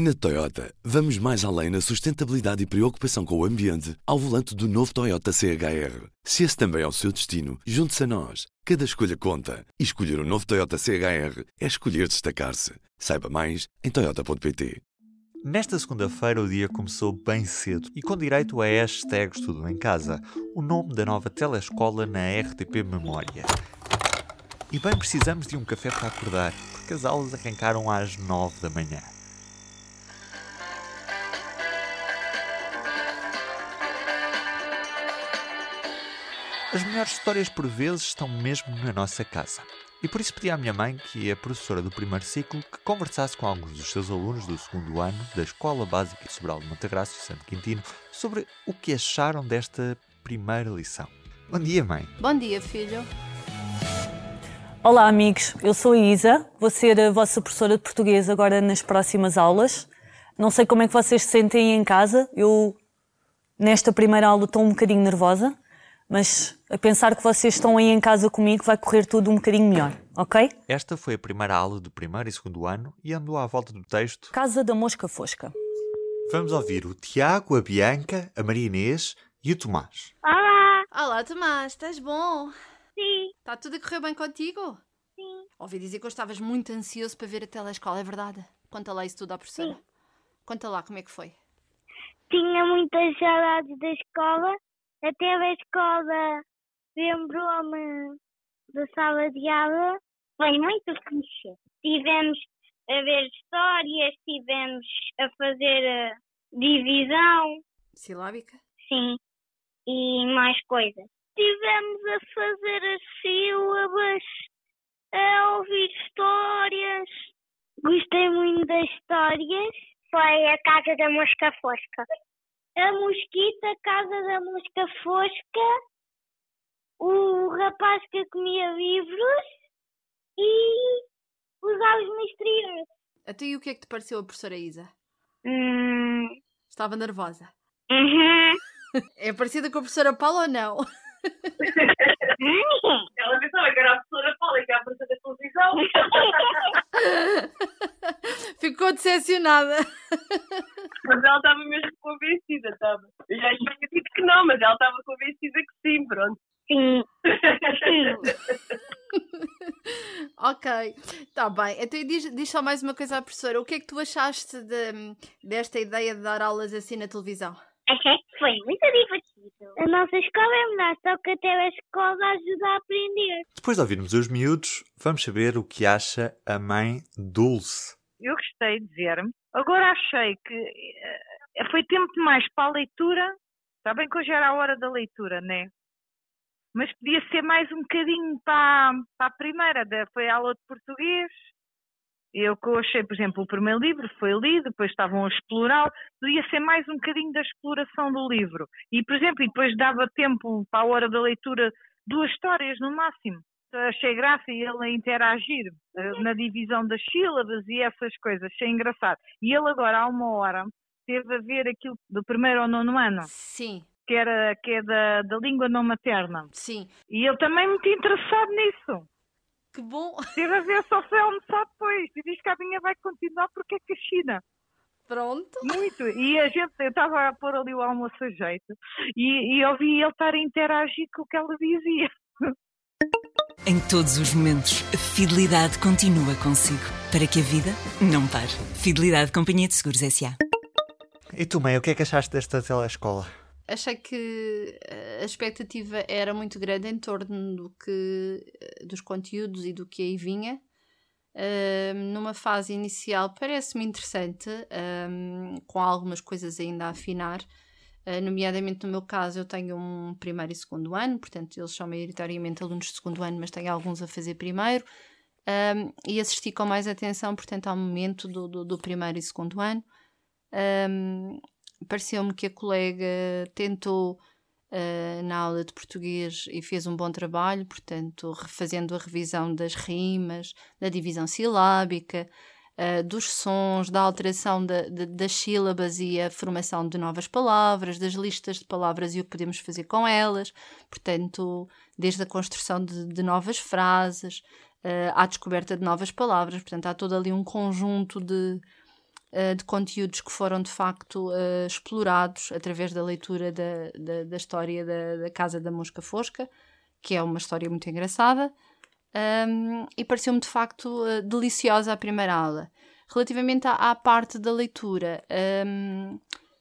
Na Toyota, vamos mais além na sustentabilidade e preocupação com o ambiente ao volante do novo Toyota CHR. Se esse também é o seu destino, junte-se a nós. Cada escolha conta. E escolher o um novo Toyota CHR é escolher destacar-se. Saiba mais em Toyota.pt. Nesta segunda-feira o dia começou bem cedo e com direito a hashtags Tudo em Casa, o nome da nova telescola na RTP Memória. E bem precisamos de um café para acordar, porque as aulas arrancaram às nove da manhã. As melhores histórias por vezes estão mesmo na nossa casa. E por isso pedi à minha mãe, que é professora do primeiro ciclo, que conversasse com alguns dos seus alunos do segundo ano da Escola Básica Sobral de Montegraço, Santo Quintino, sobre o que acharam desta primeira lição. Bom dia, mãe. Bom dia, filho. Olá, amigos. Eu sou a Isa. Vou ser a vossa professora de português agora nas próximas aulas. Não sei como é que vocês se sentem em casa. Eu, nesta primeira aula, estou um bocadinho nervosa mas a pensar que vocês estão aí em casa comigo vai correr tudo um bocadinho melhor, ok? Esta foi a primeira aula do primeiro e segundo ano e andou à volta do texto Casa da Mosca Fosca. Vamos ouvir o Tiago, a Bianca, a Maria Inês e o Tomás. Olá! Olá, Tomás, estás bom? Sim. Está tudo a correr bem contigo? Sim. Ouvi dizer que estavas muito ansioso para ver a telescola, é verdade? Conta lá isso tudo à professora. Sim. Conta lá como é que foi. Tinha muitas saudades da escola até a escola lembrou-me da sala de aula. Foi muito fixe. Tivemos a ver histórias, tivemos a fazer a divisão. Silábica? Sim. E mais coisas. Tivemos a fazer as sílabas, a ouvir histórias. Gostei muito das histórias. Foi a Casa da Mosca Fosca a mosquita, a casa da mosca fosca, o rapaz que comia livros e os aos misteriosos. Até e o que é que te pareceu a professora Isa? Hum. Estava nervosa? Uhum. É parecida com a professora Paula ou não? Ela pensava que era a professora Paula que ia aparecer na televisão. Ficou decepcionada. Mas ela estava mesmo convencida, estava. Eu já tinha dito que não, mas ela estava convencida que sim, pronto. Sim. ok, está bem. Então diz, diz só mais uma coisa à professora. O que é que tu achaste de, desta ideia de dar aulas assim na televisão? Achei que foi muito divertido. A nossa escola é melhor, só que até a escola ajuda a aprender. Depois de ouvirmos os miúdos, vamos saber o que acha a mãe Dulce. Eu gostei de ver. Agora achei que eh, foi tempo demais para a leitura. Está bem que hoje era a hora da leitura, né? Mas podia ser mais um bocadinho para, para a primeira. Foi a aula de português. Eu que eu achei, por exemplo, o primeiro livro foi lido, depois estavam a explorar, podia ser mais um bocadinho da exploração do livro. E, por exemplo, e depois dava tempo para a hora da leitura, duas histórias no máximo. Achei graça ele a interagir uh, na divisão das sílabas e essas coisas, achei engraçado. E ele agora, há uma hora, teve a ver aquilo do primeiro ao nono ano. Sim. Que, era, que é da, da língua não materna. Sim. E ele também muito interessado nisso. Que bom! Teve a ver só foi almoçar depois. E diz que a minha vai continuar porque é que a China. Pronto. Muito. E a gente, eu estava a pôr ali o almoço a jeito e, e ouvi ele estar a interagir com o que ela dizia. Em todos os momentos, a fidelidade continua consigo. Para que a vida não pare. Fidelidade Companhia de Seguros S.A. E tu, mãe, o que é que achaste desta telescola? Achei que a expectativa era muito grande em torno do que, dos conteúdos e do que aí vinha. Numa fase inicial parece-me interessante, um, com algumas coisas ainda a afinar. Uh, nomeadamente no meu caso, eu tenho um primeiro e segundo ano, portanto, eles são maioritariamente alunos de segundo ano, mas tenho alguns a fazer primeiro. Um, e assisti com mais atenção, portanto, ao momento do, do, do primeiro e segundo ano. Um, Pareceu-me que a colega tentou uh, na aula de português e fez um bom trabalho, portanto, refazendo a revisão das rimas, da divisão silábica, uh, dos sons, da alteração de, de, das sílabas e a formação de novas palavras, das listas de palavras e o que podemos fazer com elas, portanto, desde a construção de, de novas frases uh, à descoberta de novas palavras, portanto, há todo ali um conjunto de uh, de conteúdos que foram de facto uh, explorados através da leitura da, da, da história da, da, Casa da Mosca Fosca, que é uma história muito engraçada, um, e pareceu-me de facto uh, deliciosa a primeira aula. Relativamente à, à parte da leitura, um,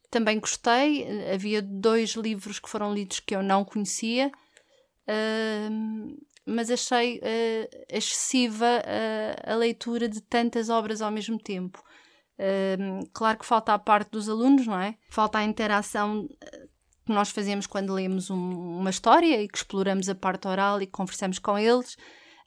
também gostei. Havia dois livros que foram lidos que eu não conhecia, uh, mas achei uh, excessiva uh, a leitura de tantas obras ao mesmo tempo. Claro que falta a parte dos alunos, não é? Falta a interação que nós fazemos quando lemos um, uma história e que exploramos a parte oral e que conversamos com eles.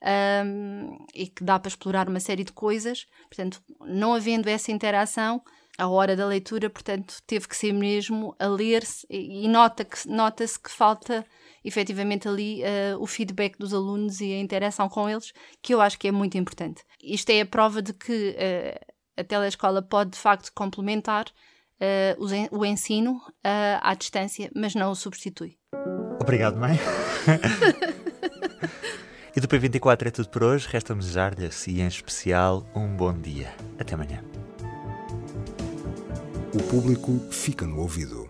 Um, e que dá para explorar uma série de coisas. Portanto, não havendo essa interação, a hora da leitura, portanto, teve que ser mesmo a ler-se e nota que, nota-se que falta efetivamente ali uh, o feedback dos alunos e a interação com eles, que eu acho que é muito importante. Isto é a prova de que uh, a telescola pode de facto complementar uh, o ensino à distância, mas não o substitui. Obrigado, mãe. e do P24 é tudo por hoje. Resta-me desejar-lhe, assim, em especial, um bom dia. Até amanhã. O público fica no ouvido.